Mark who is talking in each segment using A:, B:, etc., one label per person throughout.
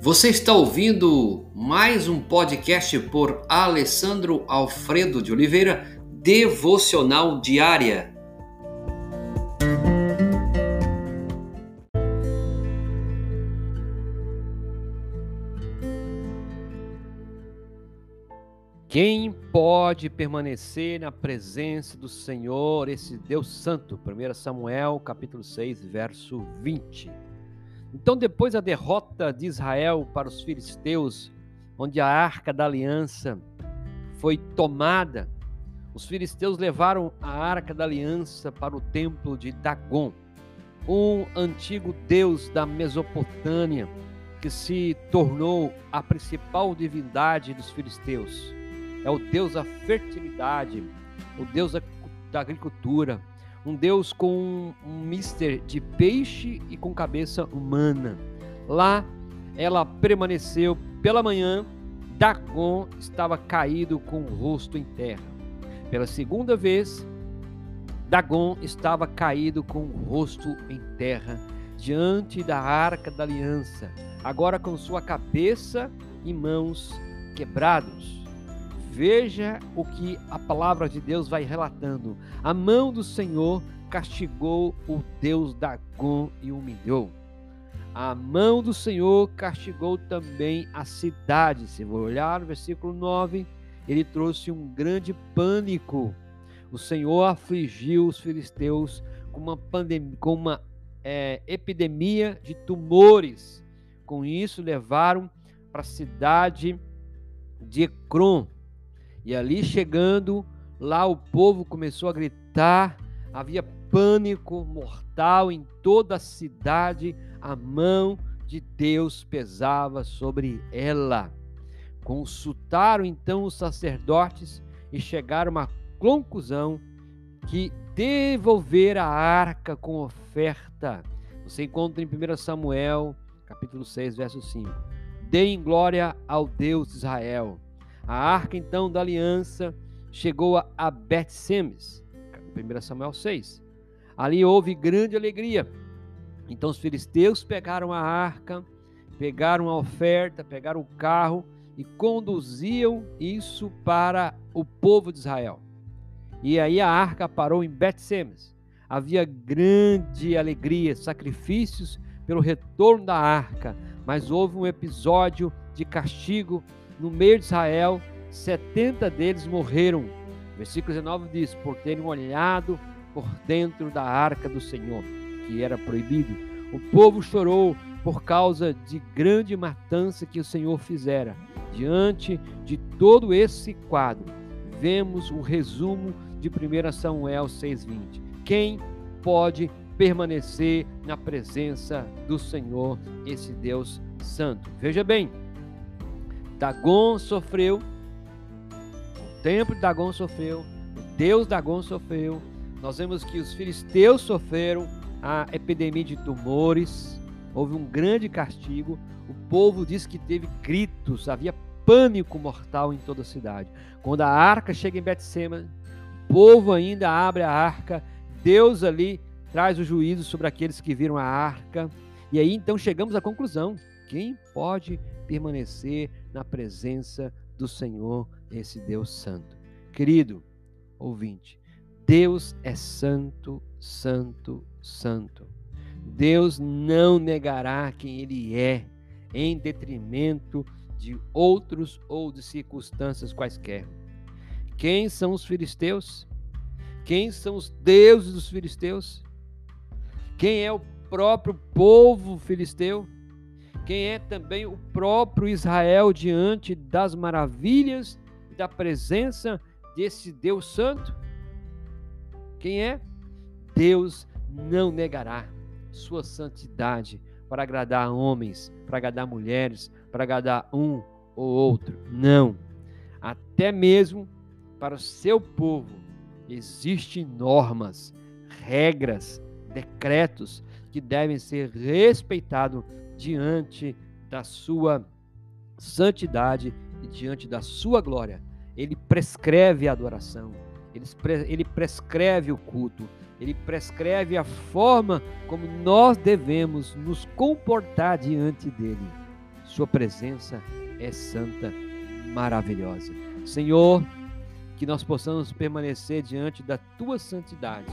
A: Você está ouvindo mais um podcast por Alessandro Alfredo de Oliveira, Devocional Diária. Quem pode permanecer na presença do Senhor, esse Deus Santo? 1 Samuel, capítulo 6, verso 20. Então, depois da derrota de Israel para os filisteus, onde a arca da aliança foi tomada, os filisteus levaram a arca da aliança para o templo de Dagon, um antigo deus da Mesopotâmia que se tornou a principal divindade dos filisteus. É o Deus da fertilidade, o Deus da, agricultura, um Deus com um mister de peixe e com cabeça humana. Lá ela permaneceu pela manhã, Dagon estava caído com o rosto em terra. Pela segunda vez, Dagon estava caído com o rosto em terra, diante da arca da aliança, agora com sua cabeça e mãos quebrados. Veja o que a palavra de Deus vai relatando. A mão do Senhor castigou o Deus Dagon e humilhou. A mão do Senhor castigou também a cidade. Se vou olhar no versículo 9, ele trouxe um grande pânico. O Senhor afligiu os filisteus com uma, pandemia, com uma é, epidemia de tumores. Com isso, levaram para a cidade de Ecrom e ali chegando, lá o povo começou a gritar, havia pânico mortal em toda a cidade, a mão de Deus pesava sobre ela. Consultaram então os sacerdotes e chegaram a uma conclusão que devolver a arca com oferta. Você encontra em 1 Samuel, capítulo 6, verso 5. Deem glória ao Deus de Israel a arca então da aliança chegou a Bet-Semes, 1 Samuel 6. Ali houve grande alegria. Então os filisteus pegaram a arca, pegaram a oferta, pegaram o carro e conduziam isso para o povo de Israel. E aí a arca parou em Bet-Semes. Havia grande alegria, sacrifícios pelo retorno da arca, mas houve um episódio de castigo no meio de Israel, 70 deles morreram. Versículo 19 diz: Por terem olhado por dentro da arca do Senhor, que era proibido. O povo chorou por causa de grande matança que o Senhor fizera. Diante de todo esse quadro, vemos o resumo de 1 Samuel 6,20. Quem pode permanecer na presença do Senhor, esse Deus Santo? Veja bem, Dagon sofreu, o templo de Dagon sofreu, o Deus Dagon sofreu. Nós vemos que os filisteus sofreram a epidemia de tumores, houve um grande castigo. O povo diz que teve gritos, havia pânico mortal em toda a cidade. Quando a arca chega em Betsema, o povo ainda abre a arca, Deus ali traz o juízo sobre aqueles que viram a arca. E aí então chegamos à conclusão: quem pode permanecer na presença do Senhor, esse Deus Santo. Querido ouvinte, Deus é santo, santo, santo. Deus não negará quem Ele é, em detrimento de outros ou de circunstâncias quaisquer. Quem são os filisteus? Quem são os deuses dos filisteus? Quem é o próprio povo filisteu? Quem é também o próprio Israel diante das maravilhas da presença desse Deus Santo? Quem é? Deus não negará sua santidade para agradar homens, para agradar mulheres, para agradar um ou outro. Não. Até mesmo para o seu povo existem normas, regras, decretos que devem ser respeitados diante da sua santidade e diante da sua glória. Ele prescreve a adoração, ele, ele prescreve o culto, ele prescreve a forma como nós devemos nos comportar diante dele. Sua presença é santa, maravilhosa. Senhor, que nós possamos permanecer diante da tua santidade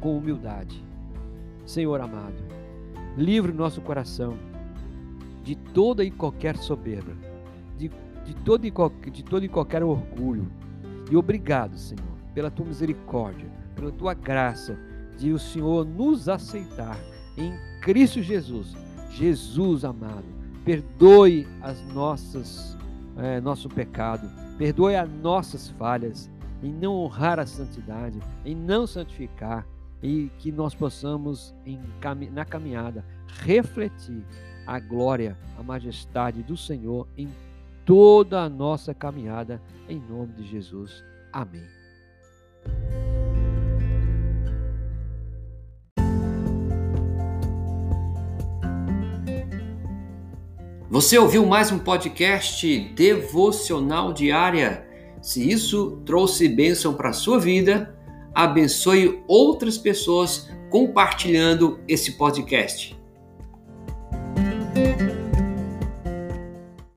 A: com humildade. Senhor amado, livre o nosso coração de toda e qualquer soberba, de, de, todo, e de todo e qualquer orgulho. E obrigado, Senhor, pela tua misericórdia, pela tua graça, de o Senhor nos aceitar em Cristo Jesus. Jesus amado, perdoe as nossas é, nosso pecado, perdoe as nossas falhas em não honrar a santidade, em não santificar e que nós possamos em, na caminhada refletir a glória, a majestade do Senhor em toda a nossa caminhada, em nome de Jesus. Amém.
B: Você ouviu mais um podcast devocional diária? Se isso trouxe bênção para a sua vida, abençoe outras pessoas compartilhando esse podcast.